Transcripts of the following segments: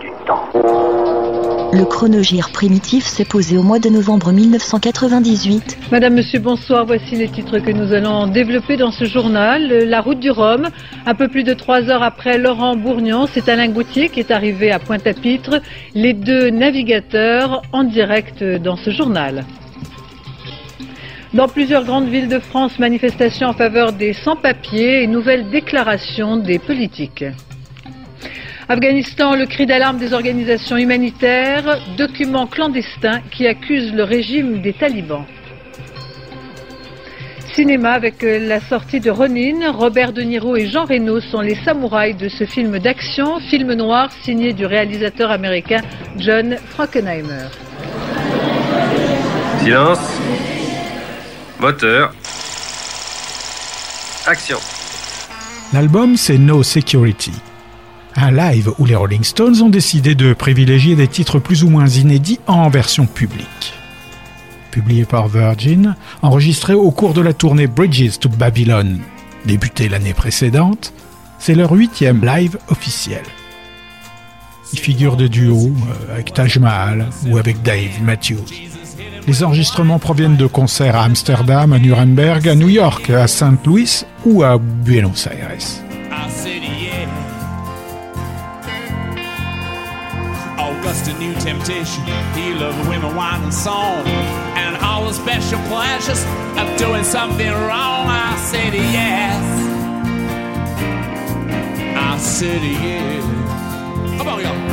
du temps. Le chronogire primitif s'est posé au mois de novembre 1998. Madame, Monsieur, bonsoir. Voici les titres que nous allons développer dans ce journal. La route du Rhum. Un peu plus de trois heures après Laurent Bourgnon, c'est Alain Gauthier qui est arrivé à Pointe-à-Pitre. Les deux navigateurs en direct dans ce journal. Dans plusieurs grandes villes de France, manifestations en faveur des sans-papiers et nouvelles déclarations des politiques. Afghanistan, le cri d'alarme des organisations humanitaires, documents clandestins qui accusent le régime des talibans. Cinéma avec euh, la sortie de Ronin, Robert De Niro et Jean Reno sont les samouraïs de ce film d'action, film noir signé du réalisateur américain John Frankenheimer. Silence. Moteur. Action. L'album, c'est No Security. Un live où les Rolling Stones ont décidé de privilégier des titres plus ou moins inédits en version publique. Publié par Virgin, enregistré au cours de la tournée Bridges to Babylon, débutée l'année précédente, c'est leur huitième live officiel. Il figure de duo euh, avec Taj Mahal ou avec Dave Matthews. Les enregistrements proviennent de concerts à Amsterdam, à Nuremberg, à New York, à Saint Louis ou à Buenos Aires. A new temptation. He loved women, wine, and song. And all the special pleasures of doing something wrong. I said yes. I said yes. Come on, y'all.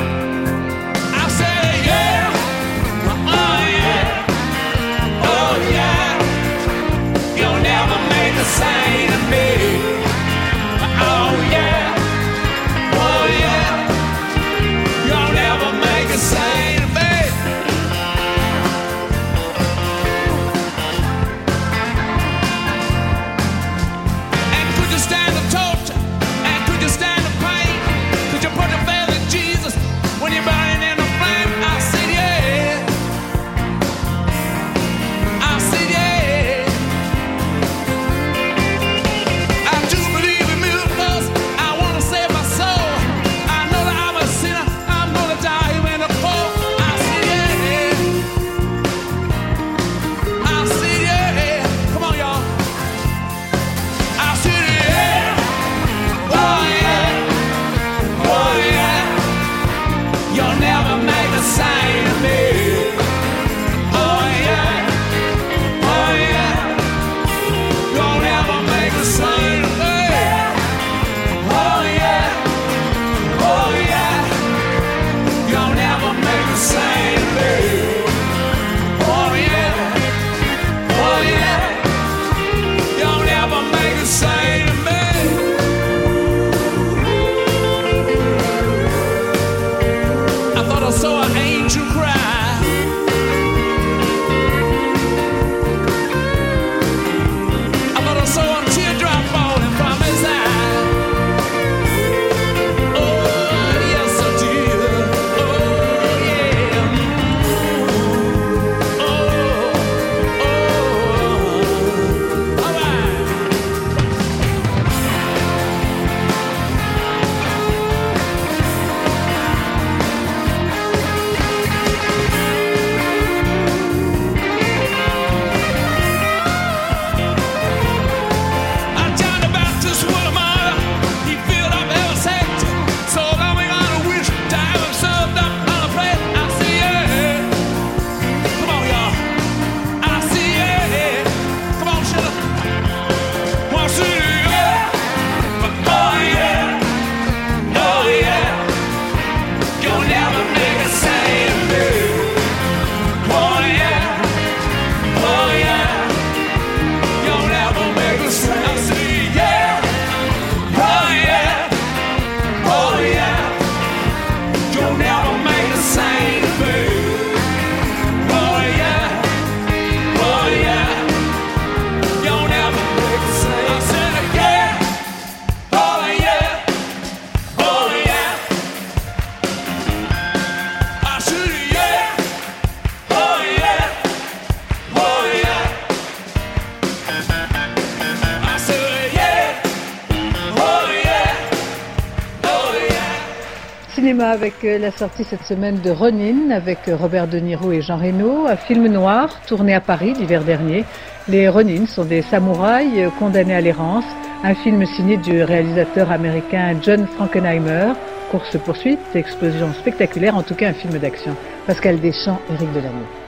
Cinéma avec euh, la sortie cette semaine de Ronin avec euh, Robert De Niro et Jean Reno, un film noir tourné à Paris l'hiver dernier. Les Ronin sont des samouraïs euh, condamnés à l'errance, un film signé du réalisateur américain John Frankenheimer. Course-poursuite, explosion spectaculaire, en tout cas un film d'action. Pascal Deschamps, Éric Delannoy.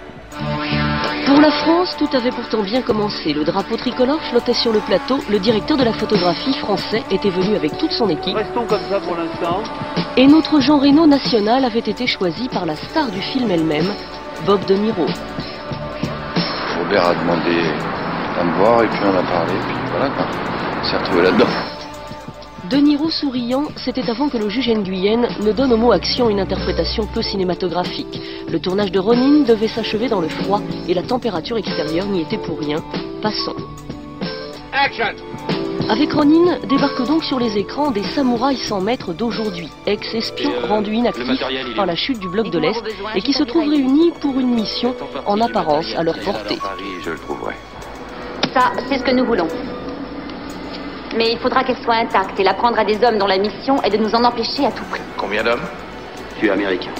Pour la France, tout avait pourtant bien commencé. Le drapeau tricolore flottait sur le plateau. Le directeur de la photographie français était venu avec toute son équipe. Restons comme ça pour l'instant. Et notre Jean Reno national avait été choisi par la star du film elle-même, Bob De Niro. Robert a demandé à me voir et puis on a parlé, puis voilà quoi. On s'est retrouvé là-dedans. De Niro souriant, c'était avant que le juge Nguyen ne donne au mot action une interprétation peu cinématographique. Le tournage de Ronin devait s'achever dans le froid et la température extérieure n'y était pour rien. Passons. Avec Ronin débarquent donc sur les écrans des samouraïs sans maître d'aujourd'hui, ex-espions euh, rendus inactifs par la chute du bloc de l'Est et qui se trouvent réunis pour une mission en apparence à leur portée. Je le trouverai. Ça, c'est ce que nous voulons. Mais il faudra qu'elle soit intacte et la prendre à des hommes dont la mission est de nous en empêcher à tout prix. Combien d'hommes Tu es américain.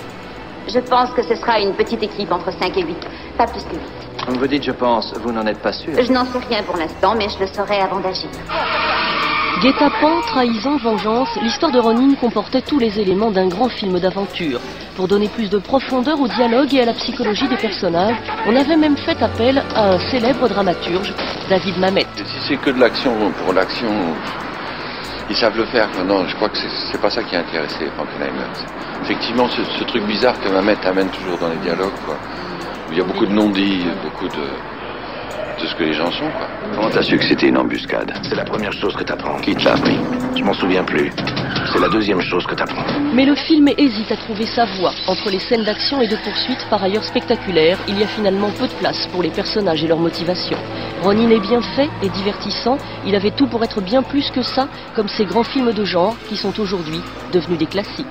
Je pense que ce sera une petite équipe entre 5 et 8, pas plus que 8. Comme vous dites, je pense, vous n'en êtes pas sûr. Je n'en sais rien pour l'instant, mais je le saurai avant d'agir. Guet-apens, trahison, vengeance, l'histoire de Ronin comportait tous les éléments d'un grand film d'aventure. Pour donner plus de profondeur au dialogue et à la psychologie des personnages, on avait même fait appel à un célèbre dramaturge, David Mamet. Et Si c'est que de l'action pour l'action, ils savent le faire. Non, je crois que c'est pas ça qui a intéressé Frankenheimer. Effectivement, ce, truc bizarre que Mamet amène toujours dans les dialogues, quoi. Il y a beaucoup de non-dits, beaucoup de, de ce que les gens sont, quoi. Comment t'as su que c'était une embuscade C'est la première chose que t'apprends. Qui te l'a appris Je m'en souviens plus. C'est la deuxième chose que t'apprends. Mais le film hésite à trouver sa voie. Entre les scènes d'action et de poursuite, par ailleurs spectaculaires, il y a finalement peu de place pour les personnages et leurs motivations. Ronin est bien fait et divertissant, il avait tout pour être bien plus que ça, comme ces grands films de genre qui sont aujourd'hui devenus des classiques.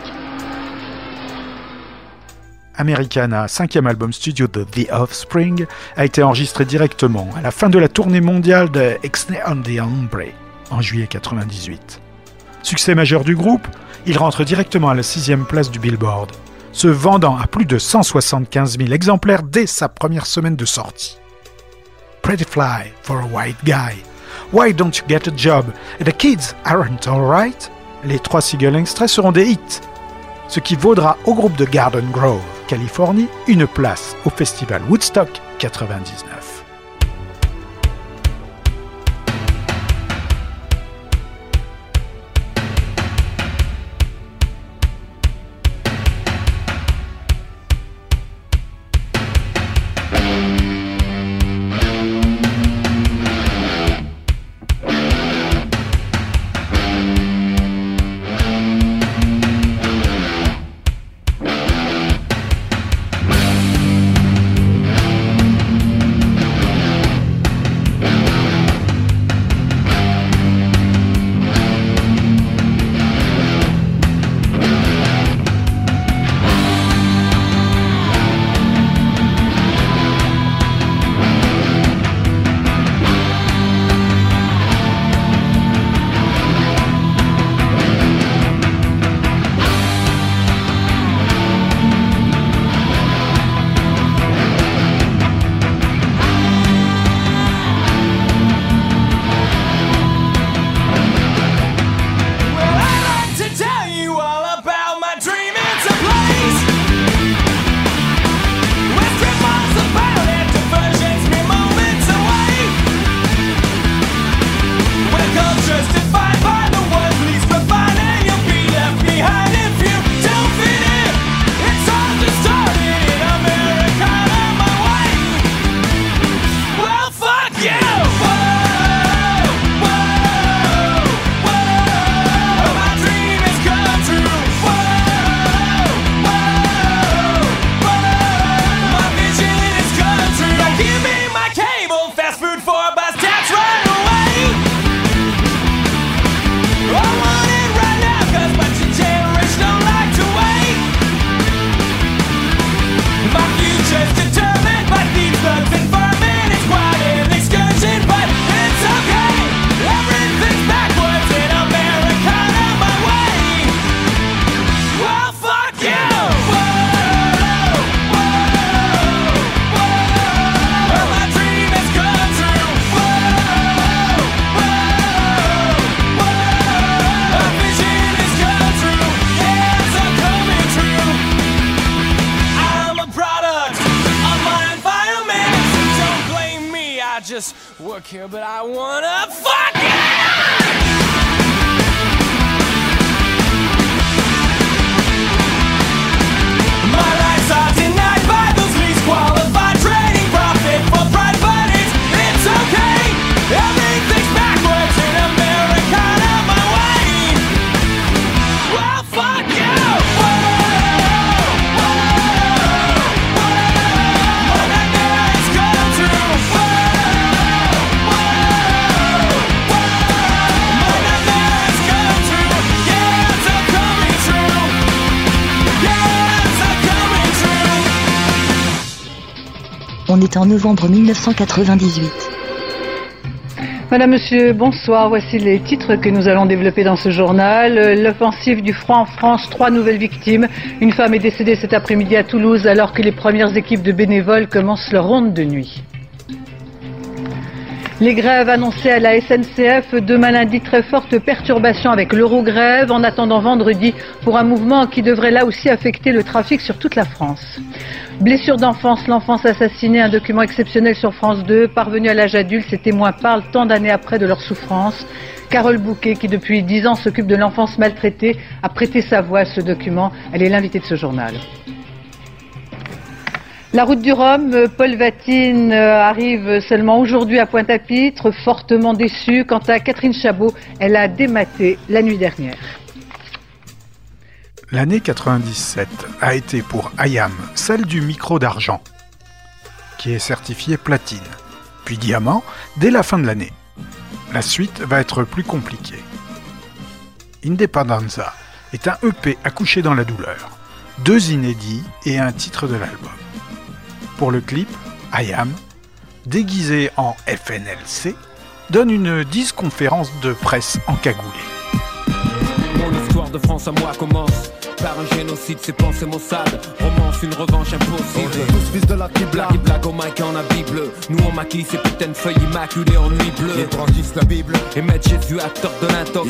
Americana, cinquième album studio de The Offspring, a été enregistré directement à la fin de la tournée mondiale de Exne on the Hombre en juillet 98. Succès majeur du groupe, il rentre directement à la sixième place du Billboard, se vendant à plus de 175 000 exemplaires dès sa première semaine de sortie. Pretty Fly for a White Guy, Why Don't You Get a Job? The Kids Aren't Alright, les trois singles extraits seront des hits ce qui vaudra au groupe de Garden Grove, Californie, une place au festival Woodstock 99. En novembre 1998. Madame, Monsieur, bonsoir. Voici les titres que nous allons développer dans ce journal. L'offensive du froid en France, trois nouvelles victimes. Une femme est décédée cet après-midi à Toulouse alors que les premières équipes de bénévoles commencent leur ronde de nuit. Les grèves annoncées à la SNCF demain lundi, très forte perturbation avec l'Eurogrève en attendant vendredi pour un mouvement qui devrait là aussi affecter le trafic sur toute la France. Blessure d'enfance, l'enfance assassinée, un document exceptionnel sur France 2. Parvenu à l'âge adulte, ces témoins parlent tant d'années après de leur souffrance. Carole Bouquet, qui depuis dix ans s'occupe de l'enfance maltraitée, a prêté sa voix à ce document. Elle est l'invitée de ce journal. La route du Rhum, euh, Paul Vatine euh, arrive seulement aujourd'hui à Pointe-à-Pitre, fortement déçu. Quant à Catherine Chabot, elle a dématé la nuit dernière. L'année 97 a été pour IAM celle du micro d'argent, qui est certifié platine, puis diamant dès la fin de l'année. La suite va être plus compliquée. Independenza est un EP accouché dans la douleur, deux inédits et un titre de l'album. Pour le clip, IAM, déguisé en FNLC, donne une disconférence de presse encagoulée. Mon histoire de c'est pensées maussades. Une revanche impossible. Tous fils de la Kibla Blague et blague au mic en habit bleu. Nous on maquille ces putains de feuilles immaculées en nuit bleue. Ils brandissent la Bible Et mettre Jésus acteur de l'intox.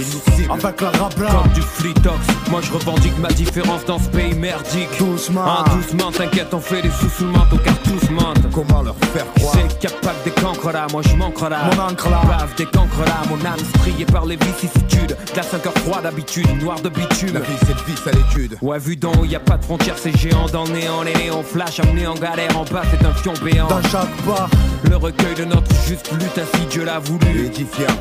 Avec la rabla Comme du flitox. Moi je revendique ma différence dans ce pays merdique. Doucement Ah, doucement, t'inquiète, on fait des sous sous le manteau car tous mentent. Comment leur faire croire? C'est capable des cancres là, moi je manque là. Mon encre là. Bave des cancres là, mon âme striée par les vicissitudes. Glace un cœur froid d'habitude, noir de bitume. La vie c'est le vice à l'étude Ouais, vu d'en haut, y a pas de frontières, c'est géant dans le néant. Les néons flash, amené en galère, en bas, c'est un fion béant. Dans chaque bar. Le recueil de notre juste lutte, ainsi Dieu l'a voulu.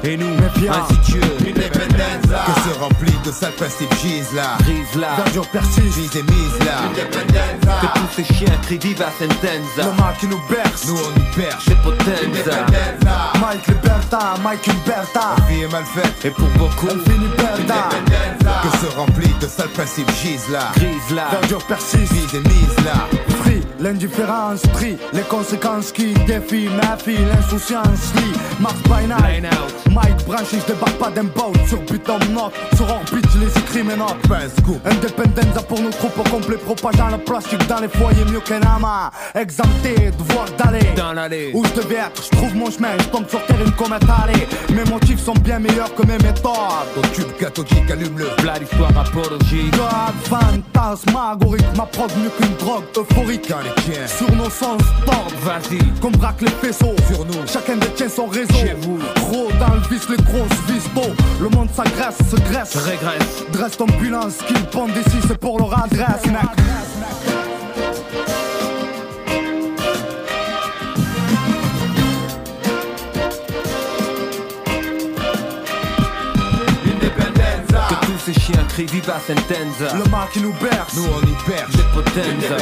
Et nous, ainsi Dieu. Que se remplit de sales principes gise là. Brise là, Verdure persiste Vise et mise là. Que tous ces chiens crient viva sentenza. Le mal qui nous berce. Nous on y perche, c'est potenza. Mike Liberta Mike Umberta La vie est mal faite. Et pour beaucoup, Elle finit Berta. Que se remplit de sales principes gise là. Grise là. Verdure persiste. Vise et mise là. Free L'indifférence prie Les conséquences qui défient ma fille L'insouciance lit. Mars by night. Mike branché, je débarque pas d'un boat Sur buton note, sur orbite, je les écris mes notes Independenza pour nos troupes au complet Propageant le plastique dans les foyers mieux qu'un amas. Exempté, devoir d'aller. Dans l'allée. Où je devais être, je trouve mon chemin, je tombe sur terre une comète allée. Mes motifs sont bien meilleurs que mes méthodes. Au tube cathodique, allume-le Plat l'histoire apologique. God, fantasmagorique, ma prod mieux qu'une drogue euphorique Sur nos sens tordent Vas-y, qu'on braque les faisceaux sur nous. Chacun détient son réseau. Chez vous. Gros dans le vice, les grosses vis. Le monde s'agresse, se graisse. régresse. Dresse ton bilan, ce qu'ils pondent ici, c'est pour leur adresse, mec. Ces chiens crient viva sentenza. Le mal qui nous berce. Nous on y perche, c'est potenza.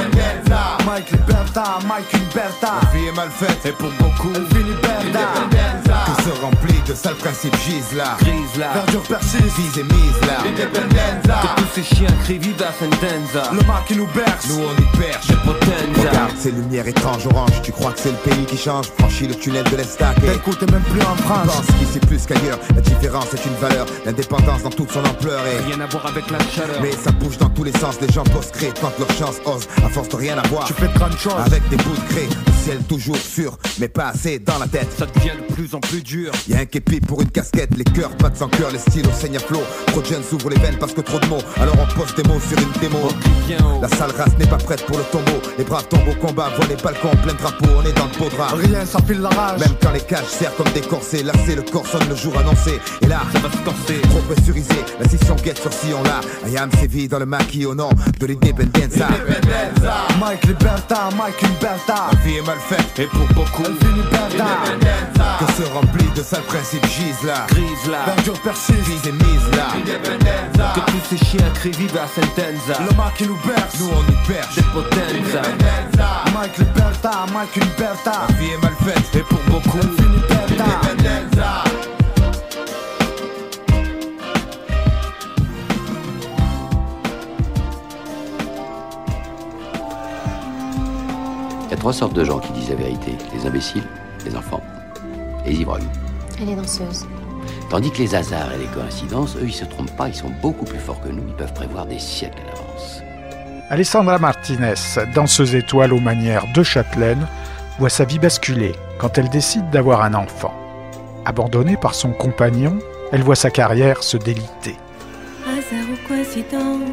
Mike Liberta, Mike Umberta. La vie est mal faite, et pour beaucoup, Elle finit Berta. que se remplit de sales principes gise là. Grise là, Verdure persiste. vise et mise là. Que tous ces chiens crient viva sentenza. Le mal qui nous berce. Nous on y perche, c'est potenza. Regarde ces lumières étranges oranges, tu crois que c'est le pays qui change? Franchis le tunnel de l'Estac et T'écoutes même plus en France. pense qu'ici plus qu'ailleurs La différence est une valeur, l'indépendance dans toute son ampleur et Rien à voir avec la chaleur. Mais ça bouge dans tous les sens, les gens posent créer, tentent leur chance, osent, à force de rien avoir Tu fais 30 choses. Avec des bouts de le ciel toujours sûr, mais pas assez dans la tête. Ça devient de plus en plus dur. Y'a un képi pour une casquette, les cœurs battent sans cœur, les stylos saignent à flot. Trop de jeunes s'ouvrent les veines parce que trop de mots. Alors on poste des mots sur une démo. La sale race n'est pas prête pour le tombeau. Les braves tombent au combat, voient les balcons plein de drapeaux, on est dans le pot de drap. Rien, ça file la rage. Même quand les cages serrent comme des corsets, lassé le corps sonne le jour annoncé. Et là, Ça va se corser. trop pressurisé, la scission guette sur sillon là. I am sévi dans le maquis au nom de l'independenza. Mike Liberta, Mike Liberta. La vie est mal faite, Et pour beaucoup, Elle finit que se remplit de sales principes gisent là. grise là. Verdure persiste. Vie est mise là. Que tous ces chiens crient vive la sentenza. Le Mac qui nous berce. Nous on y perche. Des potenza. Mike Liberta, Mike Liberta. La vie est mal faite, Et pour beaucoup, Elle finit trois sortes de gens qui disent la vérité. Les imbéciles, les enfants et les ivrognes. Elle est danseuse. Tandis que les hasards et les coïncidences, eux, ils se trompent pas, ils sont beaucoup plus forts que nous, ils peuvent prévoir des siècles à l'avance. Alessandra Martinez, danseuse étoile aux manières de Châtelaine, voit sa vie basculer quand elle décide d'avoir un enfant. Abandonnée par son compagnon, elle voit sa carrière se déliter. Hasard ou coïncidence,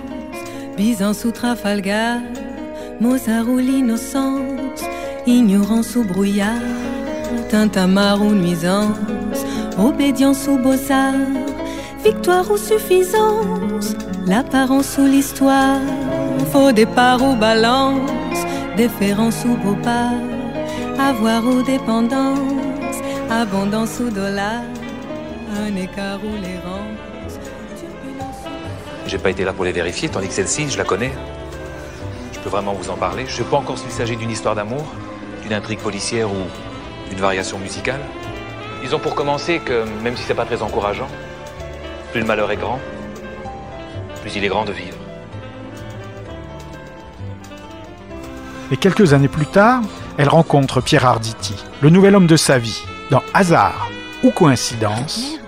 Byzance ou Trafalgar, Mozart ou l'innocence, ignorance ou brouillard, tintamarre ou nuisance, obédience ou beaux-arts, victoire ou suffisance, l'apparence ou l'histoire, faux départ ou balance, déférence ou beau pas, avoir ou dépendance, abondance ou dollar, un écart ou l'errance, J'ai pas été là pour les vérifier, tandis que celle-ci, je la connais. Peux vraiment vous en parler. Je sais pas encore s'il s'agit d'une histoire d'amour, d'une intrigue policière ou d'une variation musicale. Disons pour commencer que, même si c'est pas très encourageant, plus le malheur est grand, plus il est grand de vivre. Et quelques années plus tard, elle rencontre Pierre Arditi, le nouvel homme de sa vie, dans Hasard ou Coïncidence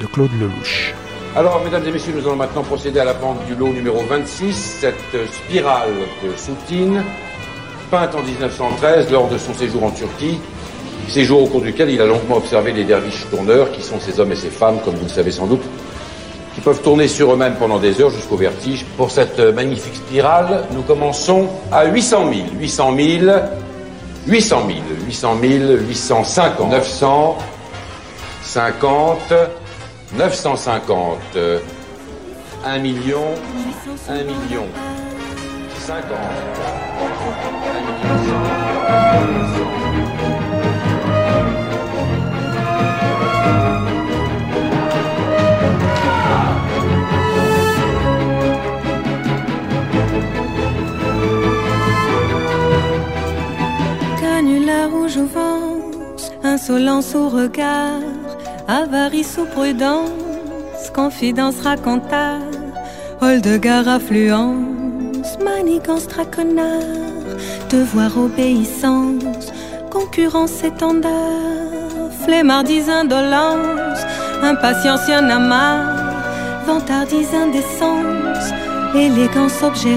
de Claude Lelouch. Alors, mesdames et messieurs, nous allons maintenant procéder à la vente du lot numéro 26, cette spirale de soutine, peinte en 1913 lors de son séjour en Turquie, séjour au cours duquel il a longuement observé les derviches tourneurs, qui sont ces hommes et ces femmes, comme vous le savez sans doute, qui peuvent tourner sur eux-mêmes pendant des heures jusqu'au vertige. Pour cette magnifique spirale, nous commençons à 800 000, 800 000, 800 000, 800 000, 850, 900, 50, 950, 1 million, 1 million, 50, 1 million. Canular ou jouvence, insolence ou regard, avarice ou prudence, confidence racontard, hall de gare affluence, manigance traquenard, devoir obéissance, concurrence étendard, flemmardise indolence, impatience y en a marre, vantardise indécence, élégance objet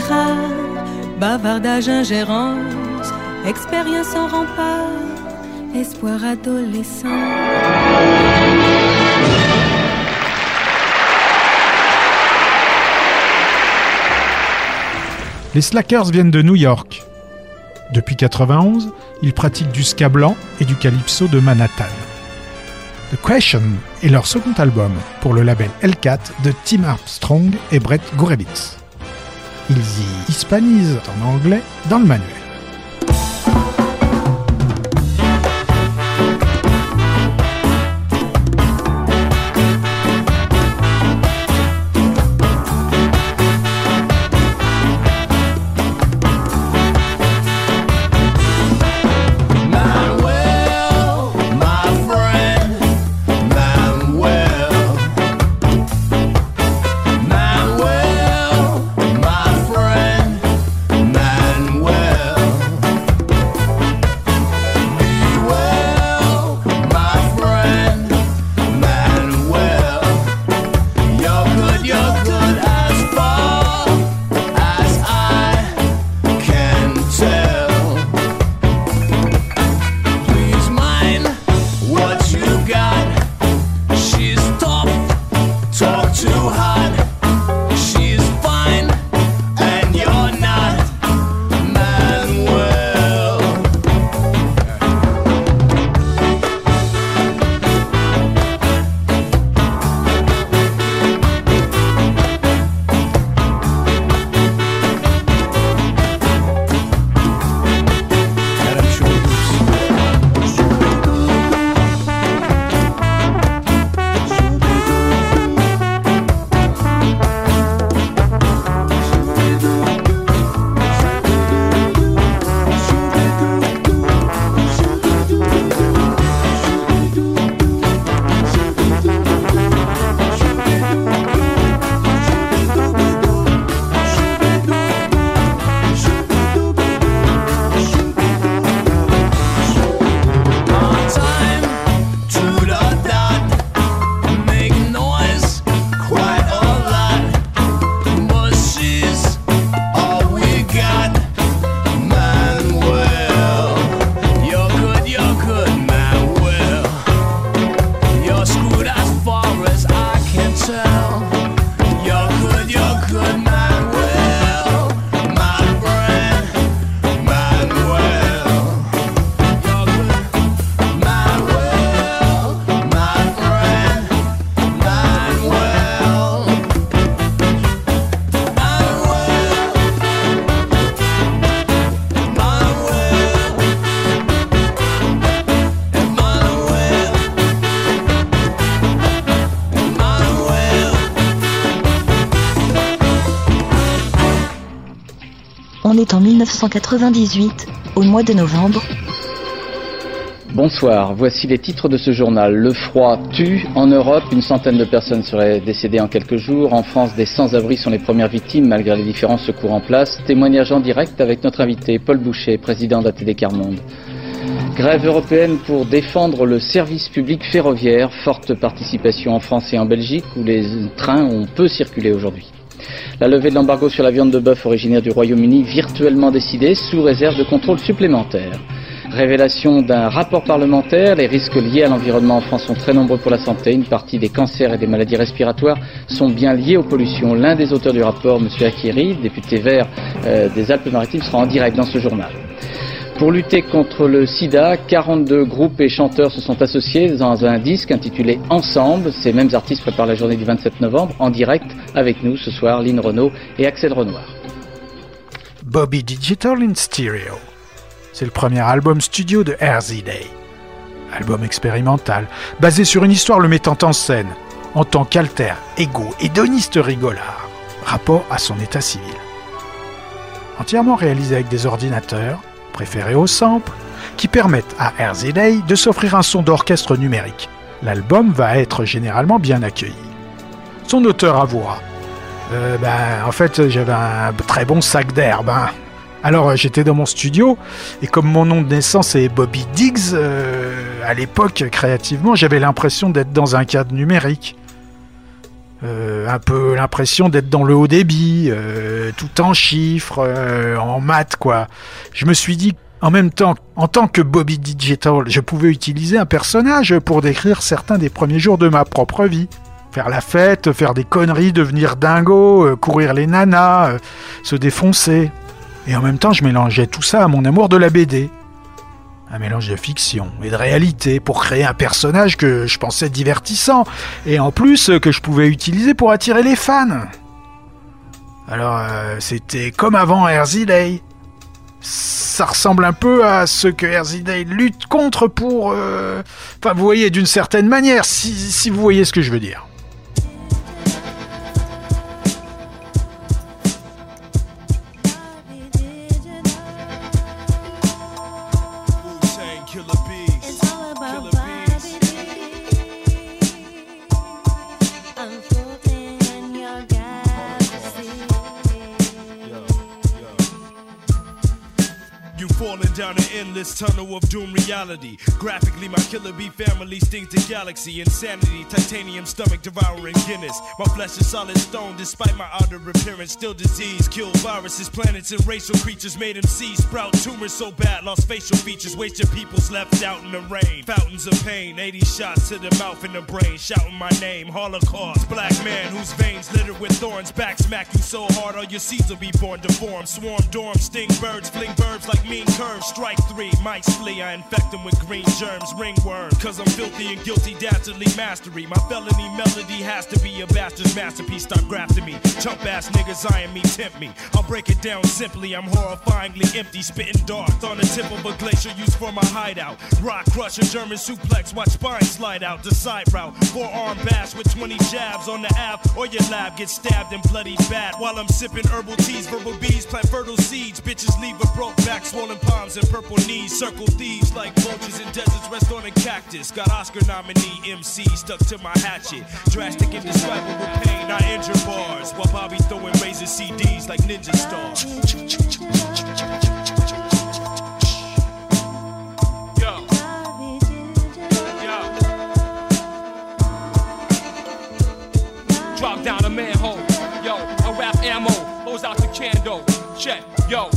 bavardage ingérence, expérience en rempart, espoir adolescent. Les Slackers viennent de New York. Depuis 91, ils pratiquent du ska blanc et du calypso de Manhattan. The Question est leur second album pour le label L4 de Tim Armstrong et Brett Gurewitz. Ils y hispanisent en anglais dans le manuel. Manuel, 1998, au mois de novembre. Bonsoir, voici les titres de ce journal. Le froid tue. En Europe, une centaine de personnes seraient décédées en quelques jours. En France, des sans-abri sont les premières victimes malgré les différents secours en place. Témoignage en direct avec notre invité Paul Boucher, président d'ATD Carmonde. Grève européenne pour défendre le service public ferroviaire. Forte participation en France et en Belgique où les trains ont peu circulé aujourd'hui. La levée de l'embargo sur la viande de bœuf originaire du Royaume-Uni virtuellement décidée sous réserve de contrôle supplémentaire. Révélation d'un rapport parlementaire, les risques liés à l'environnement en France sont très nombreux pour la santé. Une partie des cancers et des maladies respiratoires sont bien liés aux pollutions. L'un des auteurs du rapport, M. Akiri, député vert euh, des Alpes-Maritimes, sera en direct dans ce journal. Pour lutter contre le sida, 42 groupes et chanteurs se sont associés dans un disque intitulé Ensemble. Ces mêmes artistes préparent la journée du 27 novembre en direct avec nous ce soir, Lynn Renault et Axel Renoir. Bobby Digital in Stereo. C'est le premier album studio de RZ Day. Album expérimental, basé sur une histoire le mettant en scène, en tant qu'alter, égo, hédoniste rigolard, rapport à son état civil. Entièrement réalisé avec des ordinateurs, préférés au sample, qui permettent à RZ Day de s'offrir un son d'orchestre numérique. L'album va être généralement bien accueilli. Son auteur avouera euh, ben, en fait, j'avais un très bon sac d'herbe. hein. Alors, euh, j'étais dans mon studio, et comme mon nom de naissance est Bobby Diggs, euh, à l'époque, créativement, j'avais l'impression d'être dans un cadre numérique. Euh, un peu l'impression d'être dans le haut débit, euh, tout en chiffres, euh, en maths, quoi. Je me suis dit, en même temps, en tant que Bobby Digital, je pouvais utiliser un personnage pour décrire certains des premiers jours de ma propre vie. Faire la fête, faire des conneries, devenir dingo, courir les nanas, se défoncer. Et en même temps, je mélangeais tout ça à mon amour de la BD. Un mélange de fiction et de réalité pour créer un personnage que je pensais divertissant et en plus que je pouvais utiliser pour attirer les fans. Alors, euh, c'était comme avant Day. Ça ressemble un peu à ce que Day lutte contre pour... euh, Enfin, vous voyez, d'une certaine manière, si vous voyez ce que je veux dire. Down an endless tunnel of doom reality. Graphically, my killer bee family stings the galaxy. Insanity, titanium stomach devouring Guinness. My flesh is solid stone, despite my outer appearance. Still disease, kill viruses, planets, and racial creatures. Made them see sprout tumors so bad, lost facial features. Wasted people's left out in the rain. Fountains of pain, 80 shots to the mouth and the brain. Shouting my name, Holocaust. Black man whose veins littered with thorns. Back smack you so hard, all your seeds will be born deformed. Swarm, dorm, sting birds, fling birds like mean curves. Strike three, mice flee. I infect them with green germs. Ringworm, cause I'm filthy and guilty, dastardly mastery. My felony melody has to be a bastard's masterpiece. Stop grafting me. Chump ass niggas eyeing me, tempt me. I'll break it down simply. I'm horrifyingly empty, spitting dark on the tip of a glacier used for my hideout. Rock crusher, German suplex, watch spine slide out the side route. Forearm bash with 20 jabs on the app, or your lab gets stabbed and bloody bad. While I'm sipping herbal teas, verbal bees plant fertile seeds. Bitches leave a broke back, swollen palms and purple knees. Circle thieves like vultures in deserts, rest on a cactus. Got Oscar nominee MC stuck to my hatchet. Drastic and indescribable pain, I injure bars. While Bobby throwing razor CDs like ninja stars. Yo. Drop down a manhole. Yo, I rap ammo, blows out the candle. Check, yo.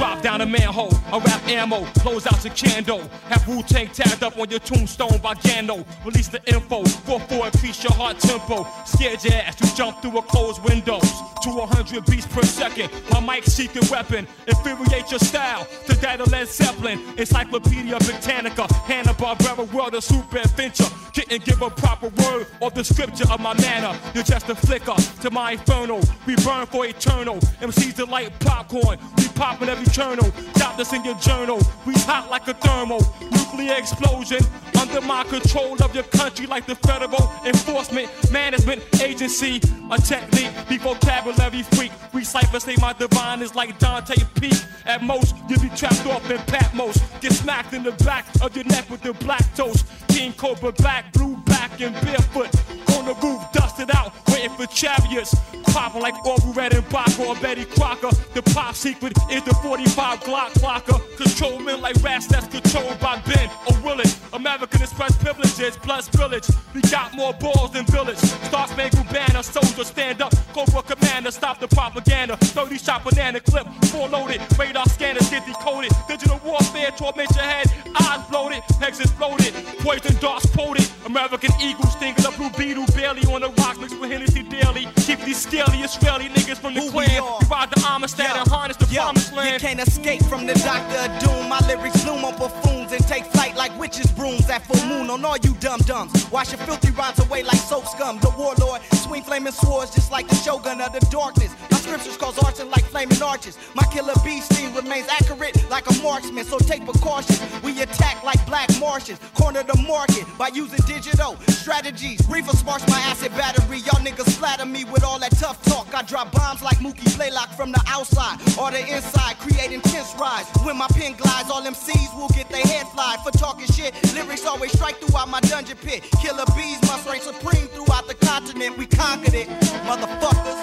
Drop down a manhole, I rap ammo, blows out the candle. Have Wu Tang tagged up on your tombstone by Gano. Release the info, 4-4 increase your heart tempo. Scared your ass to jump through a closed windows. To 100 beats per second, my mic secret weapon. Infuriate your style to that of Led Zeppelin. Encyclopedia Britannica, Hanna-Barbera world of super adventure. Couldn't give a proper word or the scripture of my manner. You're just a flicker to my inferno. We burn for eternal. MCs are like popcorn. We popping every channel. Drop this in your journal. We hot like a thermal. Nuclear explosion. Under my control of your country like the Federal Enforcement Management Agency. A technique, the vocabulary freak. We cipher say my divine is like Dante P. At most, you be trapped off in Patmos. Get smacked in the back of your neck with the black toast. King Cobra black, blue and barefoot. On the roof, dusted out, waiting for chariots. Popping like Orville Redenbacher or Betty Crocker. The pop secret is the 45 Glock clocker. Control men like rats that's controlled by Ben or Willis. American Express privileges plus village. We got more balls than village. Star Spangled Banner, soldier stand up. Go Cobra Commander, stop the propaganda. 30 shot banana clip, full loaded. Radar scanners get decoded. Digital warfare, torment your head. Eyes bloated, legs exploded. Poison darts quoted. American Eagle stinging a blue beetle. Barely on the rocks mixed with Hennessy daily. Keep these scaly Israeli niggas from the clan. We ride the Amistad and harness the promised land. You can't escape from the Doctor of Doom. My lyrics bloom on buffoons and take flight like witches' brooms at full moon on all you dum dums. Wash your filthy rhymes away like soap scum. The warlord swing flaming swords just like the shogun of the darkness. My scriptures cause arson like flaming arches. My killer bee sting remains accurate like a marksman, so take precautions. We attack like black Martians. Corner the market by using digital strategies. Reefer sparks my acid battery. Y'all niggas flatter me with all that tough talk. I drop bombs like Mookie Blaylock from the outside or the inside, create intense rise. When my pen glides, all MCs will get their head flied for talking shit. Lyrics always strike throughout my dungeon pit. Killer bees must reign supreme throughout the continent. We conquered it, motherfuckers.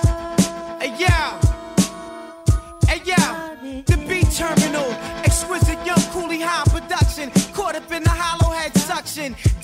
Hey, yeah. Hey, yeah. The B terminal. Exquisite young coolie high production. Caught up in the hollow.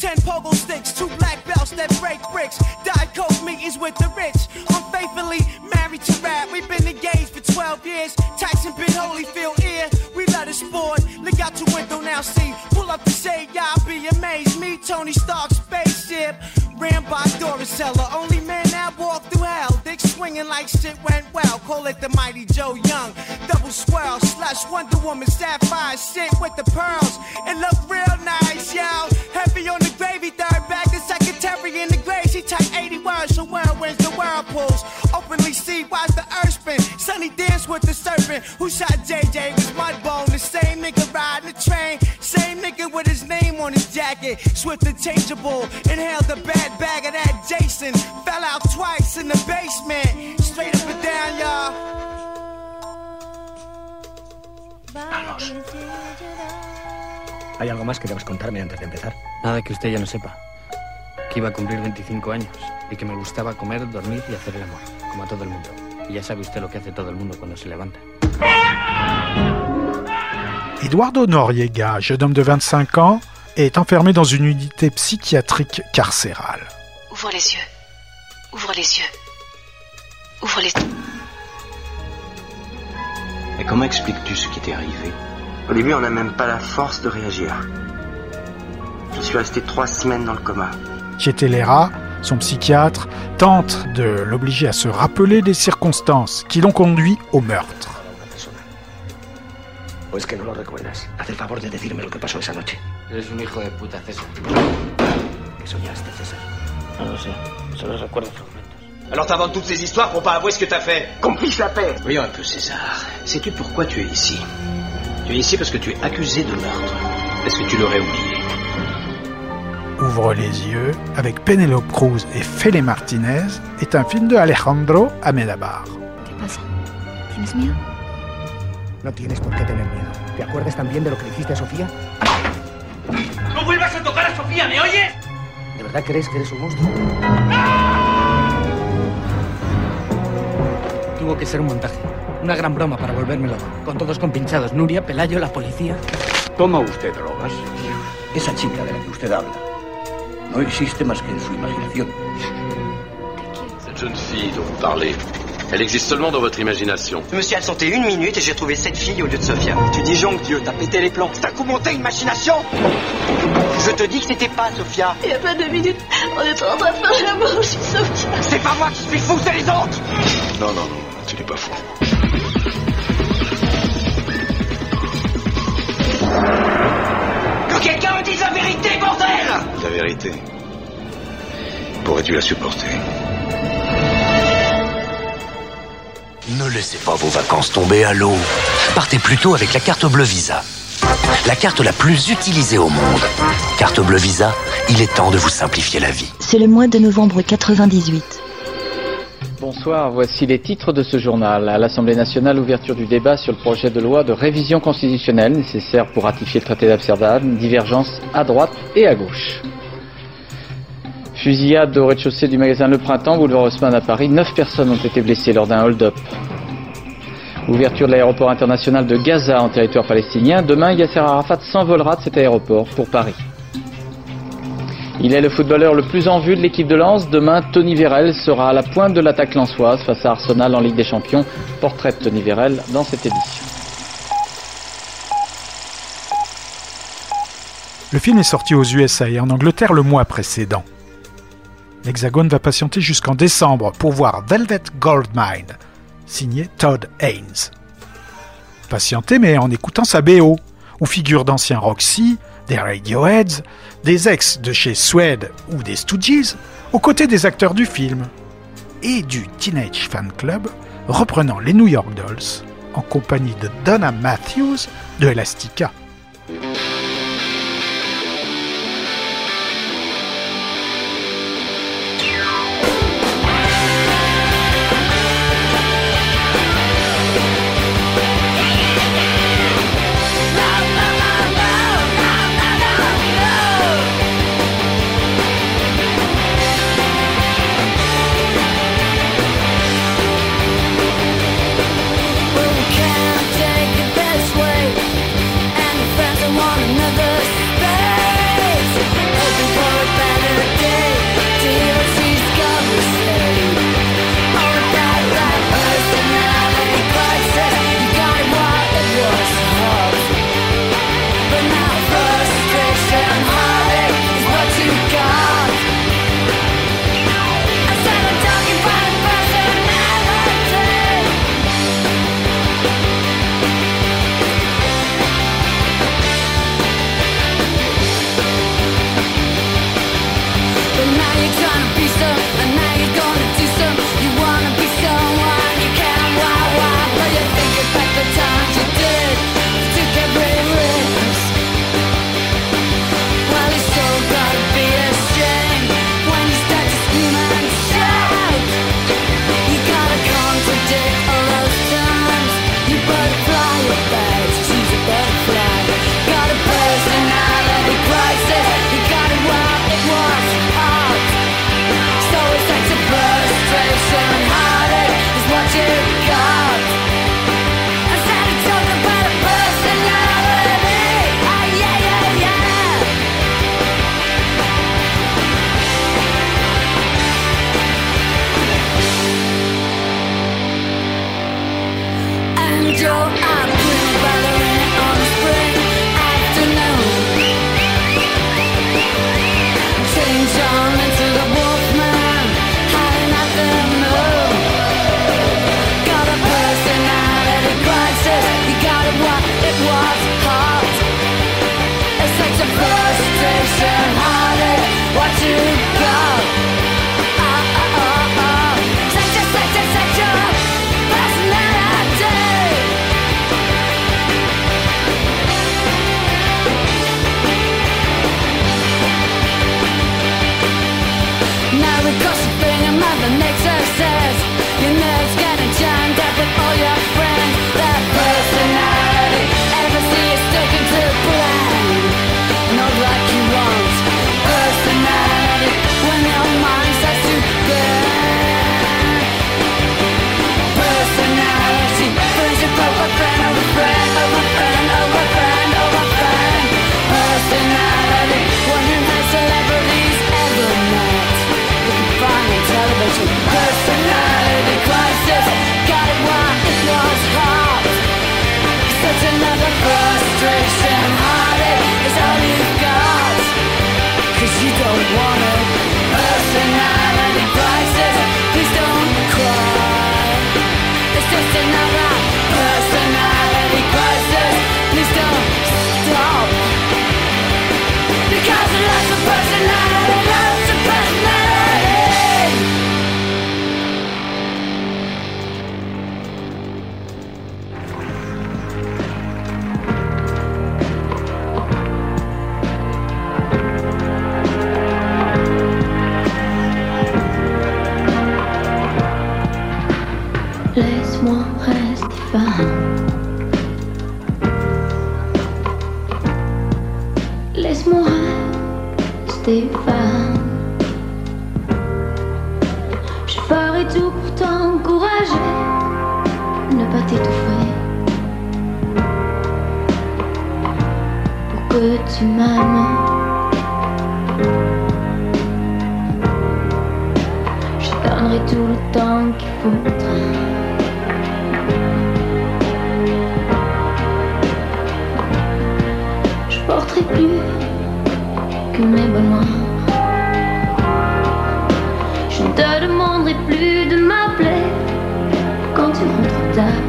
Ten pogo sticks, two black belts that break bricks. Diet coke meetings with the rich. I'm faithfully married to rap. We've been engaged for 12 years. Tyson been Holyfield ear. We let it sport. Look out your window now, see. Pull up the shade, y'all be amazed. Me, Tony Stark, spaceship. Ran by Doris Seller. Only man that walked through hell. Swinging like shit went well. Call it the mighty Joe Young. Double swirl, slush, Wonder Woman, sapphire, shit with the pearls. It look real nice, yo. Heavy on the gravy, third bag, the secretary in the grave. She type 80 words, so whirlwinds, the whirlpools. Openly see, watch the earth spin. Sunny dance with the serpent. Who shot JJ was Mudbone. The same nigga riding the train. Same nigga with his name on his jacket. Swift and changeable. Inhaled the bad bag of that Jason. Fell out twice in the basement. Straight up and down, y'all. Vamos. ¿Hay algo más que debas contarme antes de empezar? Nada que usted ya no sepa. Que iba a cumplir 25 años y que me gustaba comer, dormir y hacer el amor, como a todo el mundo. Y ya sabe usted lo que hace todo el mundo cuando se levanta. Eduardo Noriega, jeune homme de 25 ans, est enfermé dans une unité psychiatrique carcérale. Ouvre les yeux. Ouvre les yeux. Ouvre les Et comment expliques-tu ce qui t'est arrivé? Au début, on n'a même pas la force de réagir. Je suis resté trois semaines dans le coma. Chietelera, son psychiatre, tente de l'obliger à se rappeler des circonstances qui l'ont conduit au meurtre. ¿O es que no lo recuerdas? Haz el favor de decirme lo que pasó esa noche. Eres un hijo de puta, César. ¿Qué soñaste, César? No lo sé, solo recuerdo fragmentos. Alors t'inventes toutes ces histoires pour pas avouer ce que t'as fait Qu'on puisse la paix Voyons un peu, César. Sais-tu pourquoi tu es ici? Tu es ici parce que tu es accusé de meurtre. Est-ce que tu l'aurais oublié? Ouvre les yeux avec Penelope Cruz et Fele Martinez est un film de Alejandro Amenabar. ¿Qué pasa? ¿Tienes miedo? No tienes por qué tener miedo. ¿Te acuerdas también de lo que le hiciste a Sofía? ¡No vuelvas a tocar a Sofía, ¿me oyes? ¿De verdad crees que eres un monstruo? Tuvo que ser un montaje. Una gran broma para volverme loco. Con todos compinchados. Nuria, Pelayo, la policía. ¿Toma usted drogas? Esa chica de la que usted habla no existe más que en su imaginación. Cette jeune fille dont vous parlez, elle existe seulement dans votre imagination. Je me suis absenté une minute et j'ai trouvé cette fille au lieu de Sofia. Tu dis jonque, Dieu, t'as pété les. C'est un coup monté, une machination Je te dis que c'était pas Sofia. Il y a pas deux minutes, on était en train de faire l'amour, je suis Sophia. C'est pas moi qui suis fou, c'est les autres Non, non, non, tu n'es pas fou. Que quelqu'un me dise la vérité, bordel La vérité. Pourrais-tu la supporter? Ne laissez pas vos vacances tomber à l'eau. Partez plutôt avec la carte bleue Visa. La carte la plus utilisée au monde. Carte bleue Visa, il est temps de vous simplifier la vie. C'est le mois de novembre 98. Bonsoir, voici les titres de ce journal. À l'Assemblée nationale, ouverture du débat sur le projet de loi de révision constitutionnelle nécessaire pour ratifier le traité d'Amsterdam, divergence à droite et à gauche. Fusillade au rez-de-chaussée du magasin Le Printemps, boulevard Haussmann à Paris, 9 personnes ont été blessées lors d'un hold-up. Ouverture de l'aéroport international de Gaza en territoire palestinien, demain Yasser Arafat s'envolera de cet aéroport pour Paris. Il est le footballeur le plus en vue de l'équipe de Lens. Demain, Tony Vérel sera à la pointe de l'attaque lensoise face à Arsenal en Ligue des Champions. Portrait de Tony Vérel dans cette édition. Le film est sorti aux USA et en Angleterre le mois précédent. L'Hexagone va patienter jusqu'en décembre pour voir Velvet Goldmine, signé Todd Haynes. Patienter mais en écoutant sa BO, où figurent d'anciens Roxy, des Radioheads, des ex de chez Suede ou des Stooges, aux côtés des acteurs du film, et du Teenage Fan Club reprenant les New York Dolls en compagnie de Donna Matthews de Elastica. You. Plus que mes bonheurs. Je ne te demanderai plus de m'appeler quand tu rentres tard.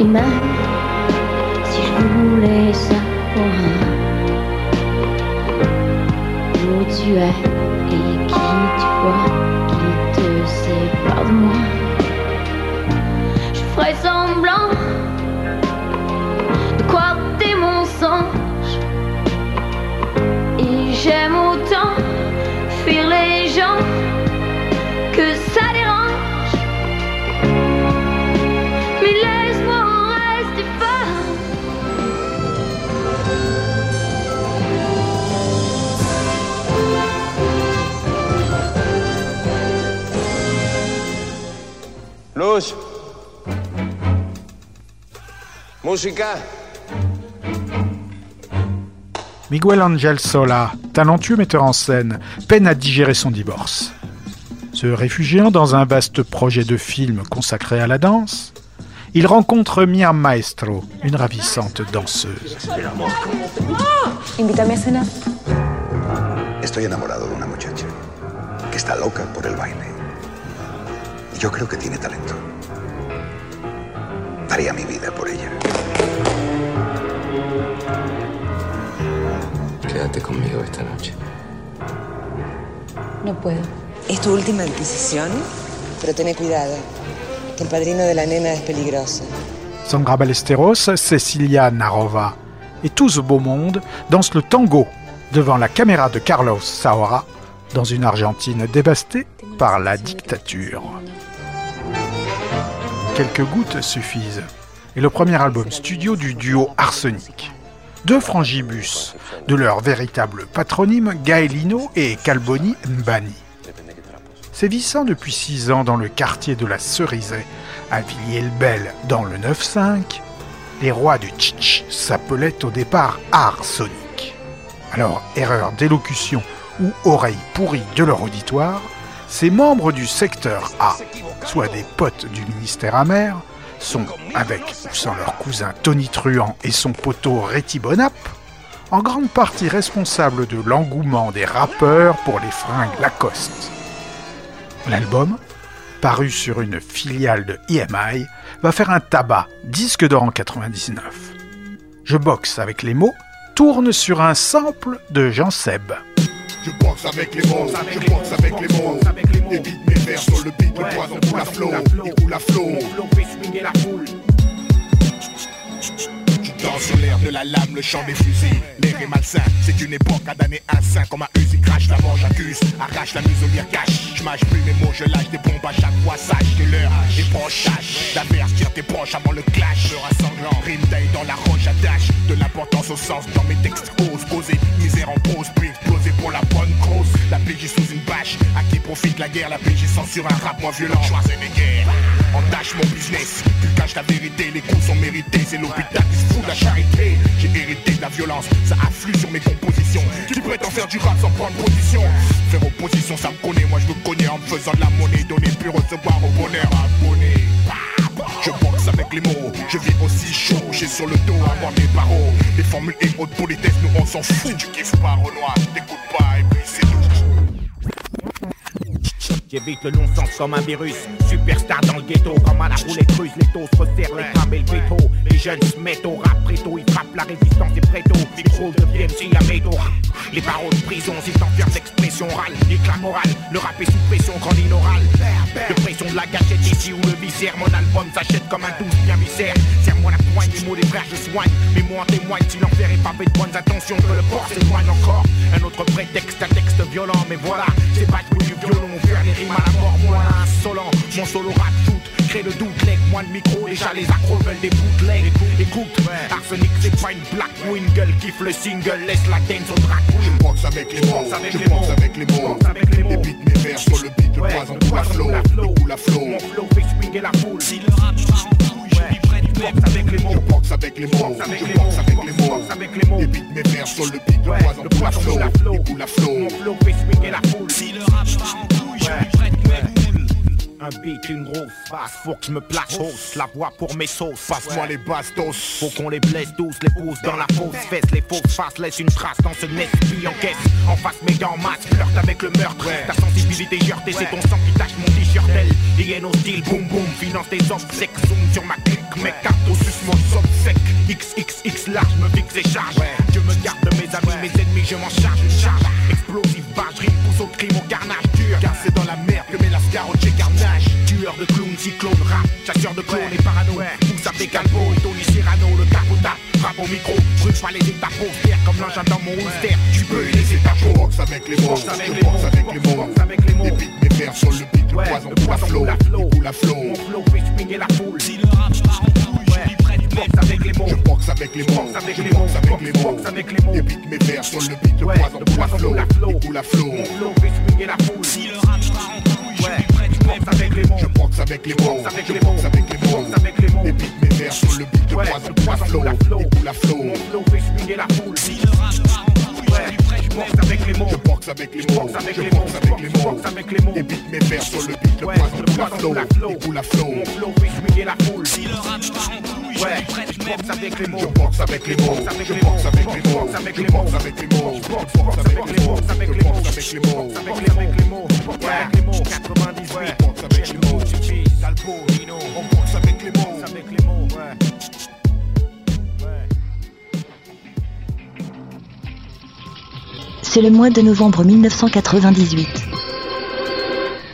Et même si je voulais savoir où tu es et qui tu vois qui te sépare de moi, Luz. Música. Miguel Angel Sola, talentueux metteur en scène, peine à digérer son divorce. Se réfugiant dans un vaste projet de film consacré à la danse, il rencontre Mia Maestro, une ravissante danseuse. Invítame a cenar. Estoy enamorado de una muchacha que está loca por el baile. Yo creo que tiene talento. Daría mi vida por ella. Quédate conmigo esta noche. No puedo. Es tu última adquisición, pero ten cuidado, que el padrino de la nena es peligroso. Sandra Ballesteros, Cecilia Narova et tout ce beau monde dansent le tango devant la caméra de Carlos Saura dans une Argentine dévastée par la dictature. Quelques gouttes suffisent et le premier album studio du duo Arsenic. Deux frangibus de leur véritable patronyme Gaelino et Calboni Mbani. Sévissant depuis six ans dans le quartier de la Cerisay, à Villiers-le-Bel dans le 9-5, les rois du tchitch s'appelaient au départ Arsonic. Alors, erreur d'élocution ou oreille pourrie de leur auditoire, ces membres du secteur A, soit des potes du ministère amer, sont, avec ou sans leur cousin Tony Truant et son poteau Réti Bonap, en grande partie responsables de l'engouement des rappeurs pour les fringues Lacoste. L'album, paru sur une filiale de EMI, va faire un tabac, disque d'or en 99. Je boxe avec les mots, tourne sur un sample de Jean Seb. Je boxe avec les mots, je boxe avec les mots. Évite mes vers sur le beat, le poison coule à flot, il coule à flot. Je danse sur l'air de la lame, le chant des fusils. L'air est malsain, c'est une époque à damner un saint comme un Uzi crash, la mange accuse, arrache la muselière cache. Je mâche plus mes mots, je lâche des bombes à chaque fois, sache que l'heure est proche, tâche d'avertir tes proches avant le clash. Le rassemblant, rime d'ail dans la roche, attache de l'importance au sens dans mes textes ose poser misère en pause, puis exploser pour la bonne cause. La PJ sous une bâche, à qui profite la guerre, la PJ censure un rap moins violent. Guerres, entache mon business, tu caches la vérité, les coups sont mérités, c'est l'hôpital qui se fout de la charité. J'ai hérité de la violence, ça afflue sur mes compositions. Tu prétends faire du rap sans prendre position. Faire opposition, ça me connaît, moi je me connais en me faisant de la monnaie, donner puis recevoir au bonheur abonné. Je boxe avec les mots, je vis aussi chaud, j'ai sur le dos avant mes barreaux. Les formules et haute politesse, nous on s'en fout. Si tu kiffes pas Renoir, t'écoutes pas et puis c'est tout. J'évite le non-sens comme un virus. Superstar dans le ghetto, comme à la roulette russe. Les taux se resserrent, les grammes et le veto. Les jeunes se mettent au rap préto. Ils frappent la résistance et préto. Pros deviennent si la métaux. Les barreaux de prison, s'ils t'enferment d'expression orale. L'éclat moral, le rap est sous pression, grandine orale. De pression de la gâchette ici où le vice misère. Mon album s'achète comme un douce bien viscère. Serre-moi la poigne, les mots des frères, je soigne. Mais moi en témoigne, si l'enfer est pavé de bonnes intentions, que le port s'éloigne encore. Un autre prétexte, un texte violent, mais voilà, c'est pas du violon, rimes à la mort, moi insolent. Mon solo rap shoot, crée le doute, leg, moins de micro, déjà les accros veulent des bootlegs. Écoute, Arsenic, c'est pas une black wingle, kiffe le single, laisse la dance au drag queen. Je boxe avec les mots, je boxe avec les mots. Les beats, mes vers sur le beat, le poison pour la flow, le la flow. Mon flow fait swinguer la foule. Si le rap part en couille, je boxe avec les mots, je boxe avec les mots, je boxe avec les mots. Les beats, mes vers sur le beat, le poison pour la flow, le la flow. Mon flow fait swinguer la foule. Si le rap part en couille, je lui prête mes boules. Un beat, une grosse face, faut que je me place hausse La voix pour mes sauces, Passe-moi les bastos. Faut qu'on les blesse tous, les pousse dans la fausse fesse. Les fausses faces laissent une trace dans ce nest Puis en caisse, en face mes gants masse Flirte avec le meurtre, ta sensibilité heurtée C'est ton sang qui tache mon hyène au style, boum boum Finance tes obsèques, zoom sur ma clique Mes cartes au sus, mon sec XXX large, me fixe et charge. Je me garde de mes amis, mes ennemis, je m'en charge Une charge. Explosive, barge, rime, pousse au crime, au carnage. Dur Car c'est dans la merde que met la scarot chez carnage. Tueur de clowns, cyclone, rap, chasseur de clones et parano. Pousse à des calpos, Tony Cyrano, le capota Frappe au micro, brûle pas les étapes comme l'engin dans mon holster Tu peux laisser ta Je boxe avec les mots, Boxe avec je les boxe avec les mots. boxe avec les mots. Mes vers sur le beat, le Ouais, poison le pour la poison flow, pour la le flow. coup la flow. Mon flow fait swinguer la foule Si le rap part en couille, je lui prête Boxe avec les mots Je boxe avec les mots, Boxe avec je les mots, avec les mots. boxe avec les mots. Mes vers sur le beat, le poison le pour la poison flow, pour la flow. le coup la flow. Mon flow fait swinguer la foule Si le rap part en couille, je Ouais, lui prête boxe avec les mots Je boxe avec les mots, Boxe avec je les boxe mots. avec les mots. Mes vers sur le beat, le poison le pour la poison flow, pour la le flow. coup la flow. Mon flow fait swinguer la foule Si le rap boxe avec les mots Je boxe avec les mots, boxe avec je les mots boxe avec les je mots. boxe avec les mots Les beats, mes vers sur le beat, le Ouais, le la flow, la flow. Mon flow fait la foule Si le rap part en couille, je Ouais, je boxe avec les mots Je boxe avec les mots, boxe avec je les boxe mots, avec les je mots, boxe avec je les mots. boxe avec les mots, Je je boxe boxe avec avec les les mots, mots, avec je les mots. boxe avec les mots. Boxe avec les mots, avec les mots, boxe avec les mots. 98, Ouais, boxe avec les mots. On boxe avec les mots. boxe avec les mots, C'est le mois de novembre 1998.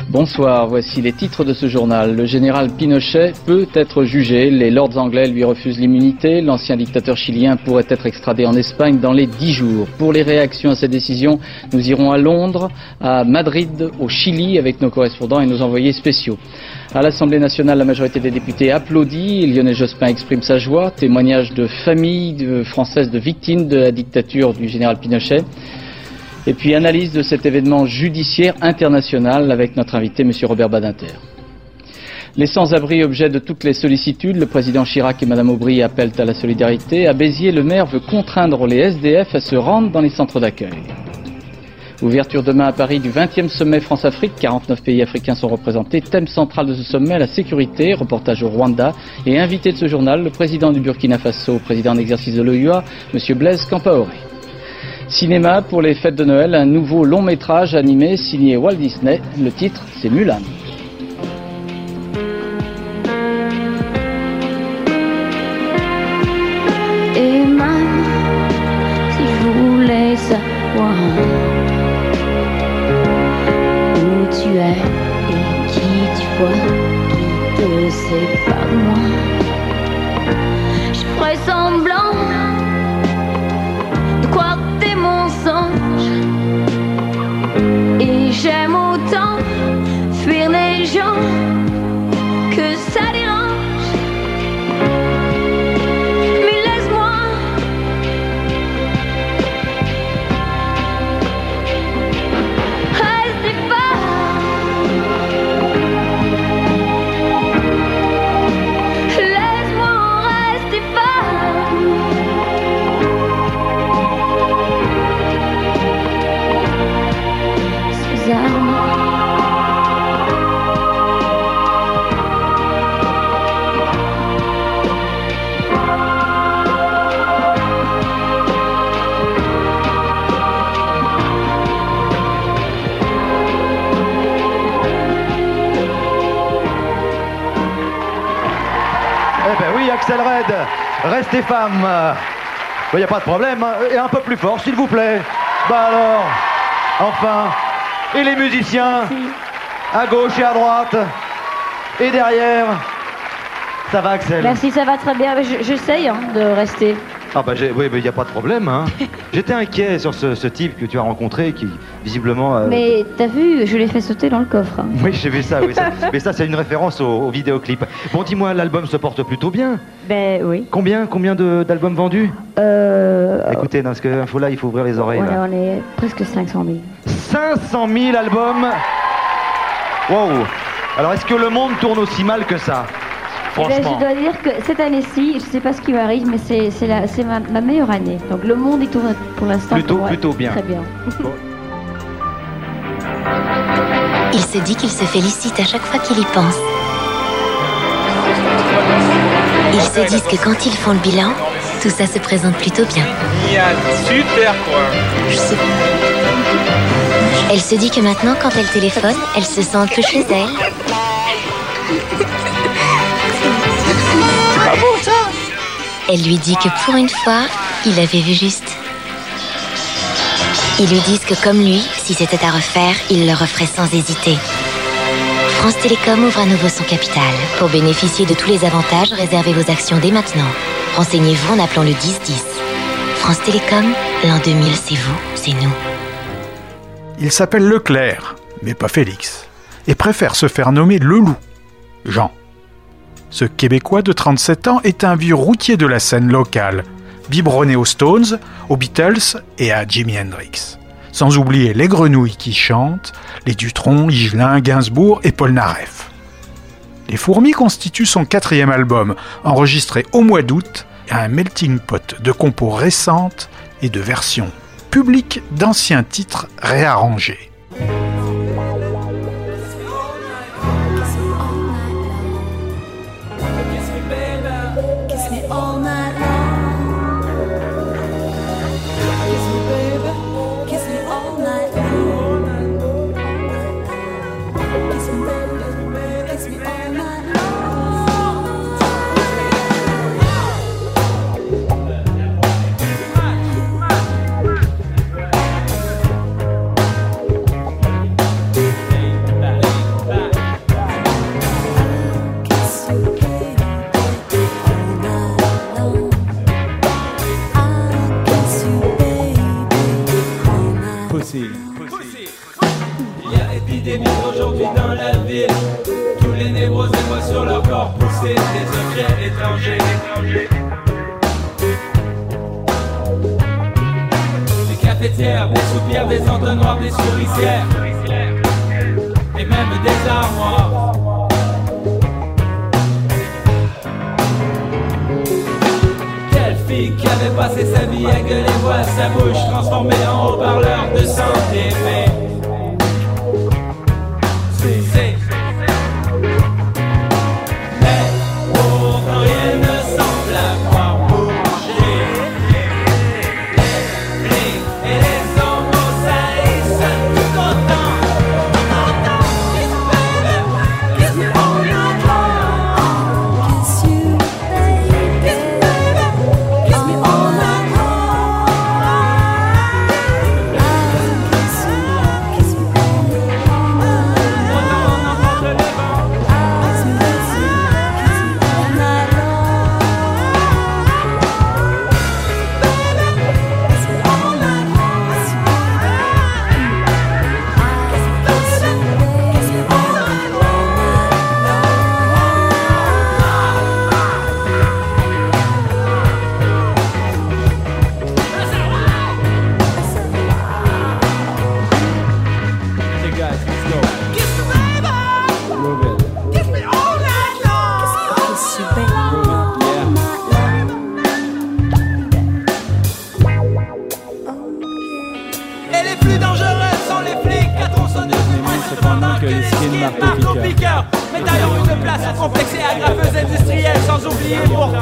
Bonsoir, voici les titres de ce journal. Le général Pinochet peut être jugé, les lords anglais lui refusent l'immunité, l'ancien dictateur chilien pourrait être extradé en Espagne dans les dix jours. Pour les réactions à cette décision, nous irons à Londres, à Madrid, au Chili avec nos correspondants et nos envoyés spéciaux. À l'Assemblée nationale, la majorité des députés applaudit, Lionel Jospin exprime sa joie, témoignage de familles françaises de victimes de la dictature du général Pinochet. Et puis analyse de cet événement judiciaire international avec notre invité, M. Robert Badinter. Les sans-abri, objet de toutes les sollicitudes, le président Chirac et Mme Aubry appellent à la solidarité. À Béziers, le maire veut contraindre les SDF à se rendre dans les centres d'accueil. Ouverture demain à Paris du 20e sommet France-Afrique. 49 pays africains sont représentés. Thème central de ce sommet, la sécurité. Reportage au Rwanda. Et invité de ce journal, le président du Burkina Faso, président en exercice de l'OUA, M. Blaise Campaoré. Cinéma pour les fêtes de Noël, un nouveau long métrage animé signé Walt Disney. Le titre, c'est Mulan. Et restez femme. Il n'y a pas de problème. hein. Et un peu plus fort, s'il vous plaît. Bah alors, enfin. Et les musiciens, à gauche et à droite. Et derrière, ça va Axel Merci, ça va très bien. J'essaye hein, de rester. Ah bah oui, il n'y a pas de problème. Hein. J'étais inquiet sur ce, ce type que tu as rencontré qui visiblement... euh, Mais t'as vu, je l'ai fait sauter dans le coffre. hein. Oui, j'ai vu ça, oui. ça- Mais ça, c'est une référence au, au vidéoclip. Bon, dis-moi, l'album se porte plutôt bien? Ben oui. Combien, combien d'albums vendus? Euh. Écoutez, dans ce info là, il faut ouvrir les oreilles. Là. on est presque 500 000. 500 000 albums? Wow Alors, est-ce que le monde tourne aussi mal que ça? Eh ben, je dois dire que cette année-ci, je sais pas ce qui m'arrive, mais c'est c'est la- c'est ma, ma meilleure année. Donc le monde il tourne pour l'instant. Plutôt- plutôt bien. Très bien. Il se dit qu'il se félicite à chaque fois qu'il y pense. Ils se disent que quand ils font le bilan, tout ça se présente plutôt bien. super quoi. Je sais Elle se dit que maintenant, quand elle téléphone, elle se sent un peu chez elle. Elle lui dit que pour une fois, il avait vu juste. Ils lui disent que comme lui, si c'était à refaire, il le referait sans hésiter. France Télécom ouvre à nouveau son capital. Pour bénéficier de tous les avantages, réservez vos actions dès maintenant. Renseignez-vous en appelant le 1010. France Télécom, l'an 2000, c'est vous, c'est nous. Il s'appelle Leclerc, mais pas Félix, et préfère se faire nommer Leloup, Jean. Ce Québécois de 37 ans est un vieux routier de la scène locale, biberonné aux Stones, aux Beatles et à Jimi Hendrix. Sans oublier les grenouilles qui chantent, les Dutronc, Higelin, Gainsbourg et Paul Naref. Les Fourmis constituent son quatrième album, enregistré au mois d'août, un melting pot de compos récentes et de versions publiques d'anciens titres réarrangés. Dans la ville. Tous les négros voient sur leur corps pousser des objets étrangers. Les cafetières, des soupirs, des entonnoirs, des souricières. Et même des armoires. Quelle fille qui avait passé sa vie à gueuler voix sa bouche transformée en haut-parleur de santé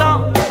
oublier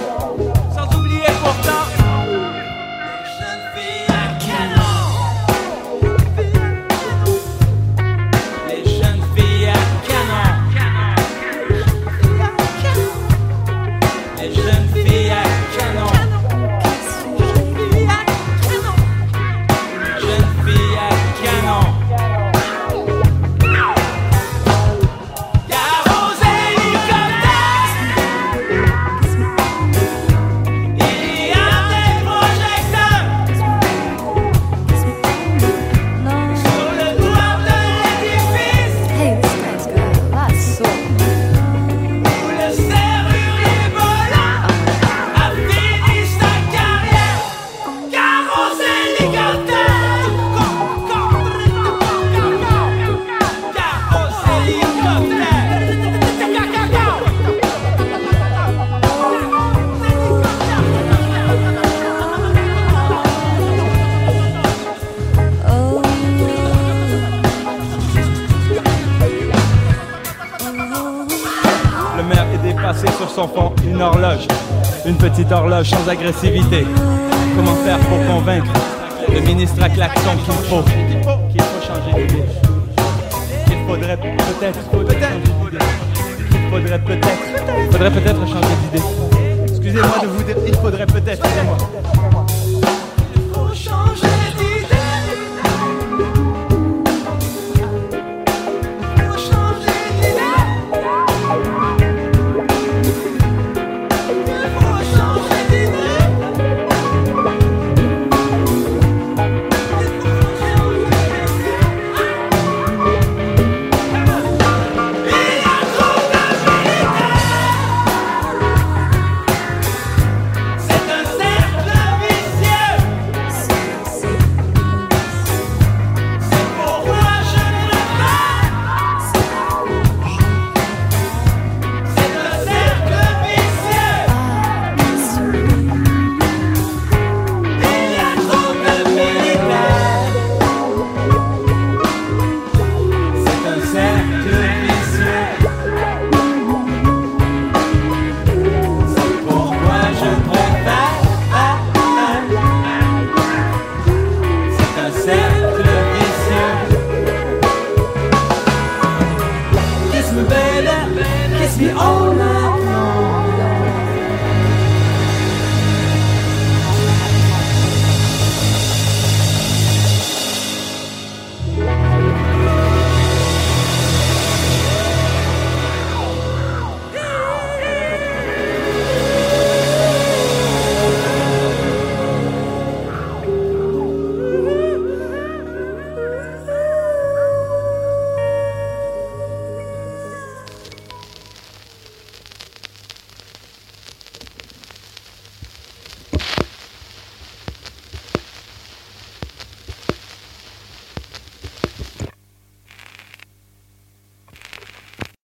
petite sans agressivité. Comment faire pour convaincre le ministre à klaxon qu'il faut, qu'il faut changer d'idée Qu'il faudrait peut-être, peut-être, qu'il faudrait peut-être, faudrait peut-être changer d'idée. Excusez-moi de vous dire, il faudrait peut-être.